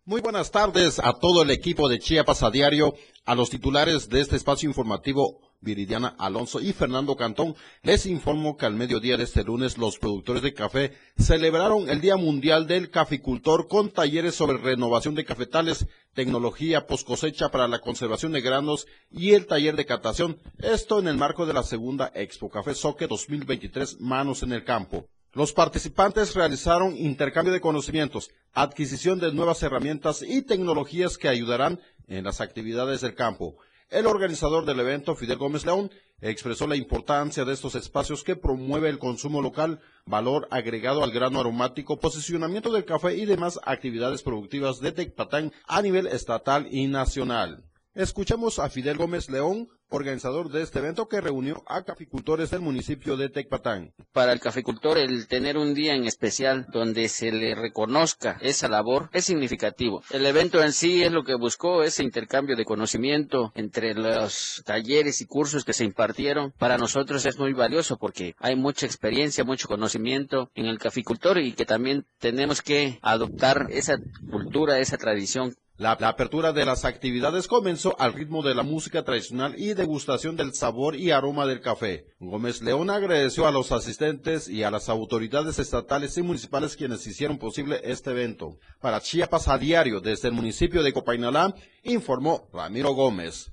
Muy buenas tardes a todo el equipo de Chiapas a diario, a los titulares de este espacio informativo Viridiana Alonso y Fernando Cantón, les informo que al mediodía de este lunes los productores de café celebraron el Día Mundial del Caficultor con talleres sobre renovación de cafetales, tecnología post cosecha para la conservación de granos y el taller de catación, esto en el marco de la segunda Expo Café Soque 2023 Manos en el Campo. Los participantes realizaron intercambio de conocimientos, adquisición de nuevas herramientas y tecnologías que ayudarán en las actividades del campo. El organizador del evento, Fidel Gómez León, expresó la importancia de estos espacios que promueve el consumo local, valor agregado al grano aromático, posicionamiento del café y demás actividades productivas de Tecpatán a nivel estatal y nacional. Escuchamos a Fidel Gómez León, organizador de este evento que reunió a caficultores del municipio de Tecpatán. Para el caficultor, el tener un día en especial donde se le reconozca esa labor es significativo. El evento en sí es lo que buscó, ese intercambio de conocimiento entre los talleres y cursos que se impartieron. Para nosotros es muy valioso porque hay mucha experiencia, mucho conocimiento en el caficultor y que también tenemos que adoptar esa cultura, esa tradición la, apertura de las actividades comenzó al ritmo de la música tradicional y degustación del sabor y aroma del café. Gómez León agradeció a los asistentes y a las autoridades estatales y municipales quienes hicieron posible este evento. Para Chiapas a diario desde el municipio de Copainalá, informó Ramiro Gómez.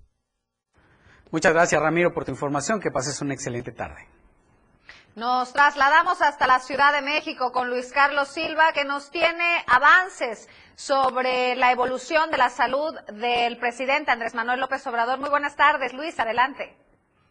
Muchas gracias Ramiro por tu información, que pases una excelente tarde. Nos trasladamos hasta la Ciudad de México con Luis Carlos Silva, que nos tiene avances sobre la evolución de la salud del presidente Andrés Manuel López Obrador. Muy buenas tardes, Luis, adelante.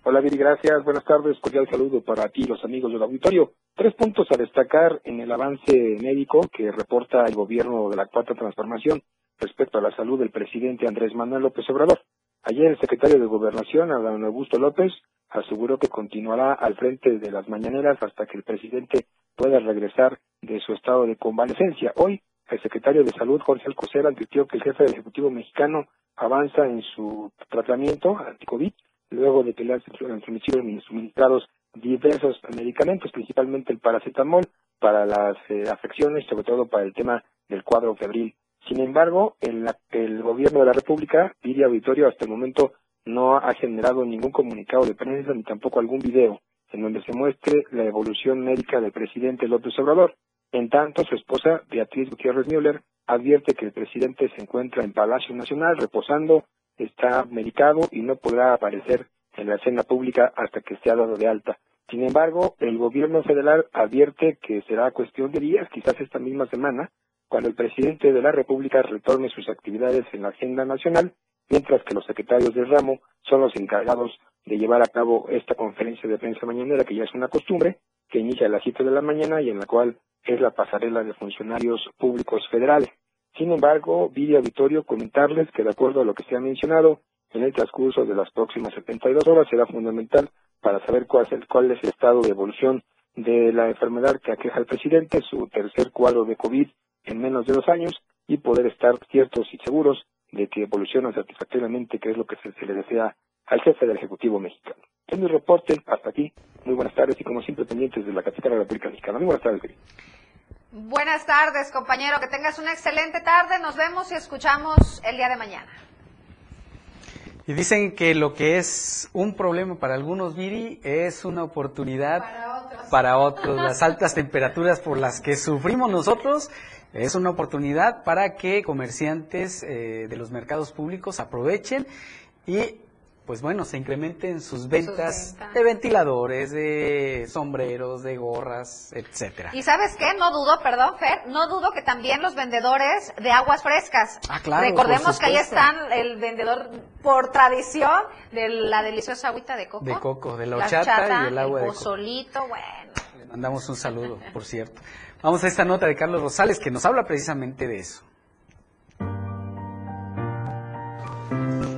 Hola, Viri, gracias. Buenas tardes. Cordial saludo para ti, los amigos del auditorio. Tres puntos a destacar en el avance médico que reporta el gobierno de la Cuarta Transformación respecto a la salud del presidente Andrés Manuel López Obrador. Ayer el secretario de Gobernación, Adán Augusto López, aseguró que continuará al frente de las mañaneras hasta que el presidente pueda regresar de su estado de convalecencia. Hoy, el secretario de Salud, Jorge Alcocer, advirtió que el jefe del Ejecutivo mexicano avanza en su tratamiento anti-COVID, luego de que le han suministrados diversos medicamentos, principalmente el paracetamol, para las eh, afecciones, sobre todo para el tema del cuadro febril. Sin embargo, el, el gobierno de la República, Lidia Auditorio, hasta el momento no ha generado ningún comunicado de prensa ni tampoco algún video en donde se muestre la evolución médica del presidente López Obrador. En tanto, su esposa, Beatriz Gutiérrez Müller, advierte que el presidente se encuentra en Palacio Nacional reposando, está medicado y no podrá aparecer en la escena pública hasta que sea dado de alta. Sin embargo, el gobierno federal advierte que será cuestión de días, quizás esta misma semana, cuando el presidente de la República retorne sus actividades en la agenda nacional mientras que los secretarios del ramo son los encargados de llevar a cabo esta conferencia de prensa mañanera, que ya es una costumbre, que inicia a las 7 de la mañana y en la cual es la pasarela de funcionarios públicos federales. Sin embargo, vi auditorio comentarles que de acuerdo a lo que se ha mencionado, en el transcurso de las próximas 72 horas será fundamental para saber cuál es, el, cuál es el estado de evolución de la enfermedad que aqueja al presidente, su tercer cuadro de COVID en menos de dos años y poder estar ciertos y seguros de que evoluciona satisfactoriamente, que es lo que se, le desea al jefe del Ejecutivo mexicano. Es mi reporte, hasta aquí. Muy buenas tardes y como siempre pendientes de la capital de la República Mexicana. Muy buenas tardes. Buenas tardes, compañero. Que tengas una excelente tarde. Nos vemos y escuchamos el día de mañana. Y dicen que lo que es un problema para algunos, Viri, es una oportunidad para otros. Para otros. Las altas temperaturas por las que sufrimos nosotros es una oportunidad para que comerciantes eh, de los mercados públicos aprovechen y pues bueno, se incrementen sus ventas, de ventiladores, de sombreros, de gorras, etcétera. Y sabes qué, no dudo, perdón, Fer, no dudo que también los vendedores de aguas frescas. Ah, claro. Recordemos que ahí están el vendedor por tradición de la deliciosa agüita de coco. De coco, de la horchata y el agua de coco. solito, bueno. Le mandamos un saludo, por cierto. Vamos a esta nota de Carlos Rosales que nos habla precisamente de eso.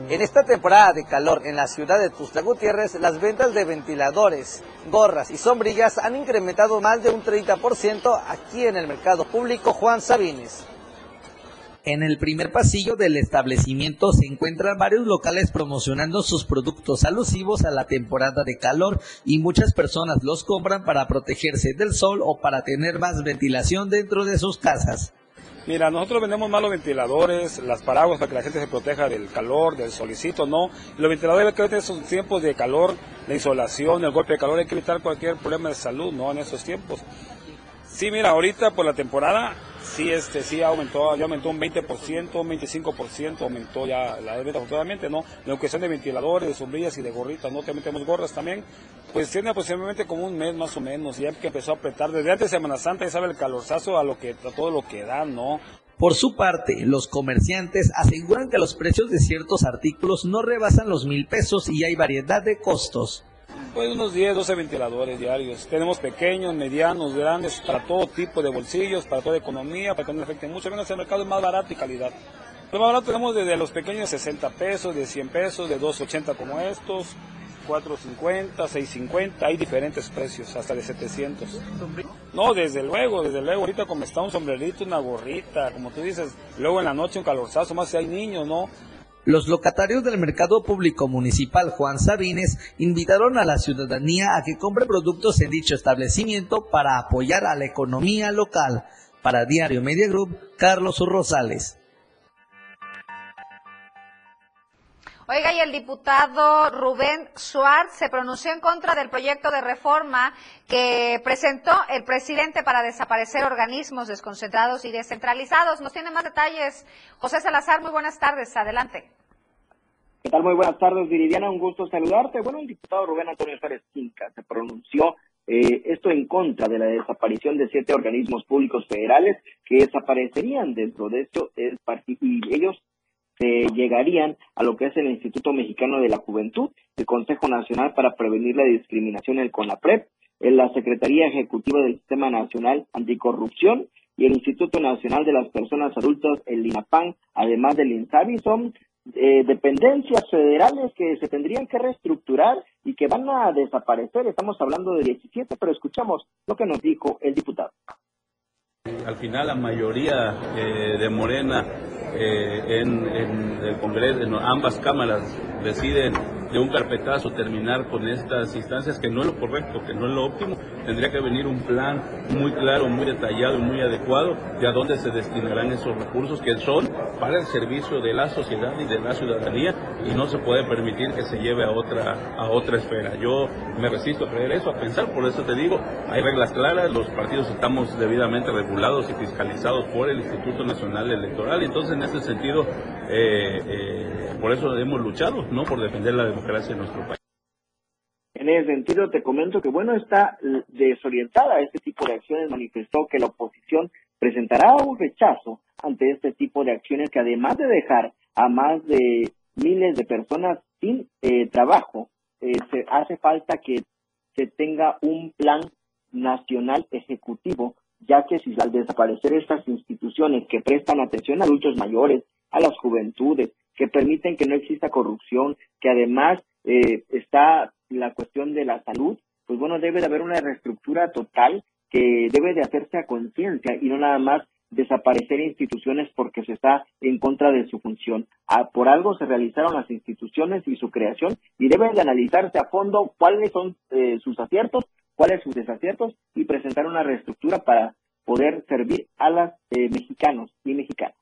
En esta temporada de calor en la ciudad de Tuxtla Gutiérrez, las ventas de ventiladores, gorras y sombrillas han incrementado más de un 30% aquí en el mercado público Juan Sabines. En el primer pasillo del establecimiento se encuentran varios locales promocionando sus productos alusivos a la temporada de calor y muchas personas los compran para protegerse del sol o para tener más ventilación dentro de sus casas. Mira, nosotros vendemos más los ventiladores, las paraguas para que la gente se proteja del calor, del solicito, ¿no? Los ventiladores que en esos tiempos de calor, la insolación, el golpe de calor, hay que evitar cualquier problema de salud, ¿no? En esos tiempos. Sí, mira, ahorita por la temporada, sí, este, sí aumentó, ya aumentó un 20%, un 25%, aumentó ya la venta afortunadamente, ¿no? La cuestión de ventiladores, de sombrillas y de gorritas, ¿no? También tenemos gorras también. Pues tiene aproximadamente como un mes más o menos, ya que empezó a apretar. Desde antes de Semana Santa ya sabe el calorzazo a lo que, a todo lo que da, ¿no? Por su parte, los comerciantes aseguran que los precios de ciertos artículos no rebasan los mil pesos y hay variedad de costos. Pues unos 10, 12 ventiladores diarios. Tenemos pequeños, medianos, grandes, para todo tipo de bolsillos, para toda economía, para que no afecte mucho. Menos el mercado es más barato y calidad. Lo más barato tenemos desde los pequeños 60 pesos, de 100 pesos, de 280 como estos, 450, 650, hay diferentes precios, hasta de 700. No, desde luego, desde luego, ahorita como está un sombrerito, una gorrita, como tú dices, luego en la noche un calorzazo, más si hay niños, ¿no? Los locatarios del Mercado Público Municipal Juan Sabines invitaron a la ciudadanía a que compre productos en dicho establecimiento para apoyar a la economía local. Para Diario Media Group, Carlos Rosales. Oiga, y el diputado Rubén Suárez se pronunció en contra del proyecto de reforma que presentó el presidente para desaparecer organismos desconcentrados y descentralizados. Nos tiene más detalles José Salazar. Muy buenas tardes. Adelante. ¿Qué tal? Muy buenas tardes, Viridiana. Un gusto saludarte. Bueno, el diputado Rubén Antonio Suárez Quinca se pronunció eh, esto en contra de la desaparición de siete organismos públicos federales que desaparecerían dentro de esto y ellos se llegarían a lo que es el Instituto Mexicano de la Juventud, el Consejo Nacional para Prevenir la Discriminación, el CONAPREP, la Secretaría Ejecutiva del Sistema Nacional Anticorrupción y el Instituto Nacional de las Personas Adultas, el INAPAN, además del INSABI, son eh, dependencias federales que se tendrían que reestructurar y que van a desaparecer. Estamos hablando de 17, pero escuchamos lo que nos dijo el diputado. Al final la mayoría eh, de Morena eh, en, en, el Congreso, en ambas cámaras deciden de un carpetazo terminar con estas instancias, que no es lo correcto, que no es lo óptimo. Tendría que venir un plan muy claro, muy detallado y muy adecuado de a dónde se destinarán esos recursos que son para el servicio de la sociedad y de la ciudadanía y no se puede permitir que se lleve a otra, a otra esfera. Yo me resisto a creer eso, a pensar, por eso te digo, hay reglas claras, los partidos estamos debidamente regulados y fiscalizados por el Instituto Nacional Electoral, entonces en ese sentido, eh, eh, por eso hemos luchado, ¿no? Por defender la democracia en nuestro país. En ese sentido, te comento que, bueno, está desorientada este tipo de acciones. Manifestó que la oposición presentará un rechazo ante este tipo de acciones que, además de dejar a más de miles de personas sin eh, trabajo, se hace falta que se tenga un plan nacional ejecutivo ya que si al desaparecer estas instituciones que prestan atención a adultos mayores, a las juventudes, que permiten que no exista corrupción, que además eh, está la cuestión de la salud, pues bueno, debe de haber una reestructura total que debe de hacerse a conciencia y no nada más desaparecer instituciones porque se está en contra de su función. Ah, por algo se realizaron las instituciones y su creación y debe de analizarse a fondo cuáles son eh, sus aciertos cuáles sus desaciertos y presentar una reestructura para poder servir a los eh, mexicanos y mexicanas.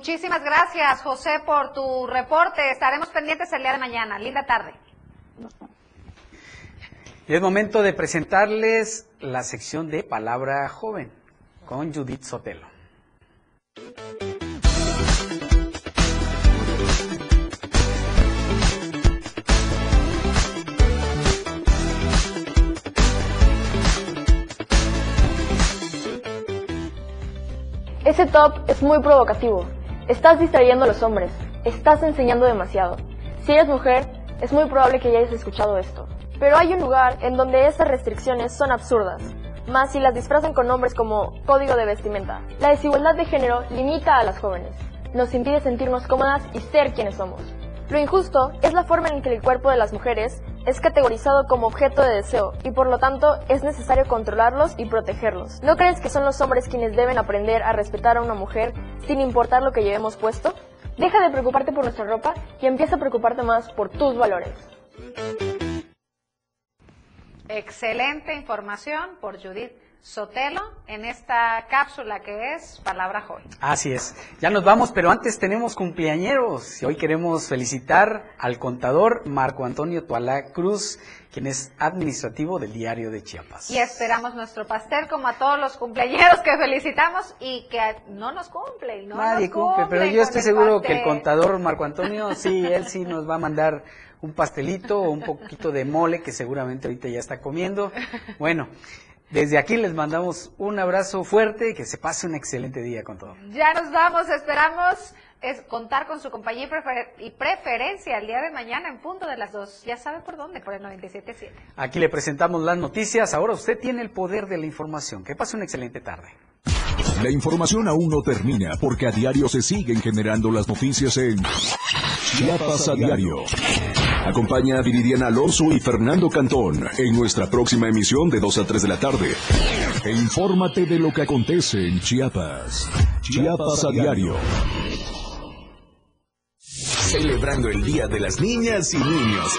Muchísimas gracias, José, por tu reporte. Estaremos pendientes el día de mañana. Linda tarde. Y es momento de presentarles la sección de Palabra Joven con Judith Sotelo. Ese top es muy provocativo. Estás distrayendo a los hombres. Estás enseñando demasiado. Si eres mujer, es muy probable que hayas escuchado esto. Pero hay un lugar en donde estas restricciones son absurdas, más si las disfrazan con nombres como código de vestimenta. La desigualdad de género limita a las jóvenes, nos impide sentirnos cómodas y ser quienes somos. Lo injusto es la forma en que el cuerpo de las mujeres es categorizado como objeto de deseo y por lo tanto es necesario controlarlos y protegerlos. ¿No crees que son los hombres quienes deben aprender a respetar a una mujer sin importar lo que llevemos puesto? Deja de preocuparte por nuestra ropa y empieza a preocuparte más por tus valores. Excelente información por Judith Sotelo en esta cápsula que es Palabra Joven. Así es. Ya nos vamos, pero antes tenemos cumpleañeros y hoy queremos felicitar al contador Marco Antonio Tualá Cruz, quien es administrativo del Diario de Chiapas. Y esperamos nuestro pastel como a todos los cumpleañeros que felicitamos y que no nos cumple. No Nadie cumple, pero yo estoy seguro que el contador Marco Antonio, sí, él sí nos va a mandar un pastelito o un poquito de mole que seguramente ahorita ya está comiendo. Bueno, Desde aquí les mandamos un abrazo fuerte y que se pase un excelente día con todo. Ya nos vamos, esperamos es contar con su compañía y, preferencia el día de mañana en punto de las dos. Ya sabe por dónde, por el 97.7. Aquí le presentamos las noticias. Ahora usted tiene el poder de la información. Que pase una excelente tarde. La información aún no termina porque a diario se siguen generando las noticias en Chiapas a diario. Acompaña a Viridiana Alonso y Fernando Cantón en nuestra próxima emisión de 2 a 3 de la tarde. E infórmate de lo que acontece en Chiapas. Chiapas a diario celebrando el Día de las Niñas y Niños.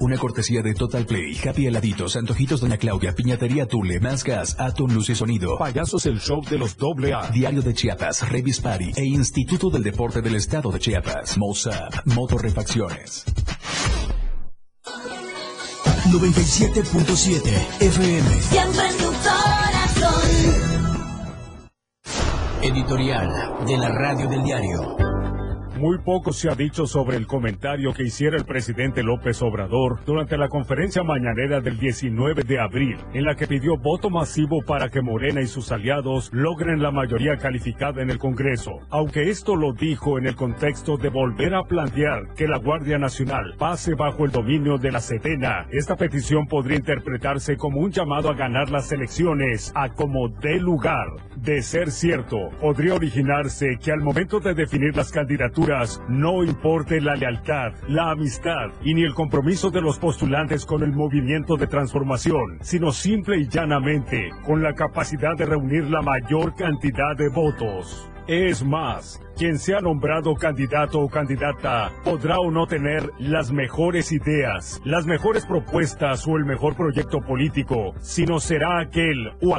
Una cortesía de Total Play, Happy Heladitos, Antojitos Doña Claudia, Piñatería Tule, Más Gas, Atom Luz y Sonido, Payasos el Show de los Doble A, Diario de Chiapas, Revis Party e Instituto del Deporte del Estado de Chiapas, Mozart, Motorrefacciones. 97.7 FM. Siempre en tu corazón. Editorial de la Radio del Diario. Muy poco se ha dicho sobre el comentario que hiciera el presidente López Obrador durante la conferencia mañanera del 19 de abril, en la que pidió voto masivo para que Morena y sus aliados logren la mayoría calificada en el Congreso. Aunque esto lo dijo en el contexto de volver a plantear que la Guardia Nacional pase bajo el dominio de la Sedena, esta petición podría interpretarse como un llamado a ganar las elecciones a como dé lugar. De ser cierto, podría originarse que al momento de definir las no importe la lealtad, la amistad y ni el compromiso de los postulantes con el movimiento de transformación, sino simple y llanamente con la capacidad de reunir la mayor cantidad de votos. Es más, quien sea nombrado candidato o candidata podrá o no tener las mejores ideas, las mejores propuestas o el mejor proyecto político, sino será aquel o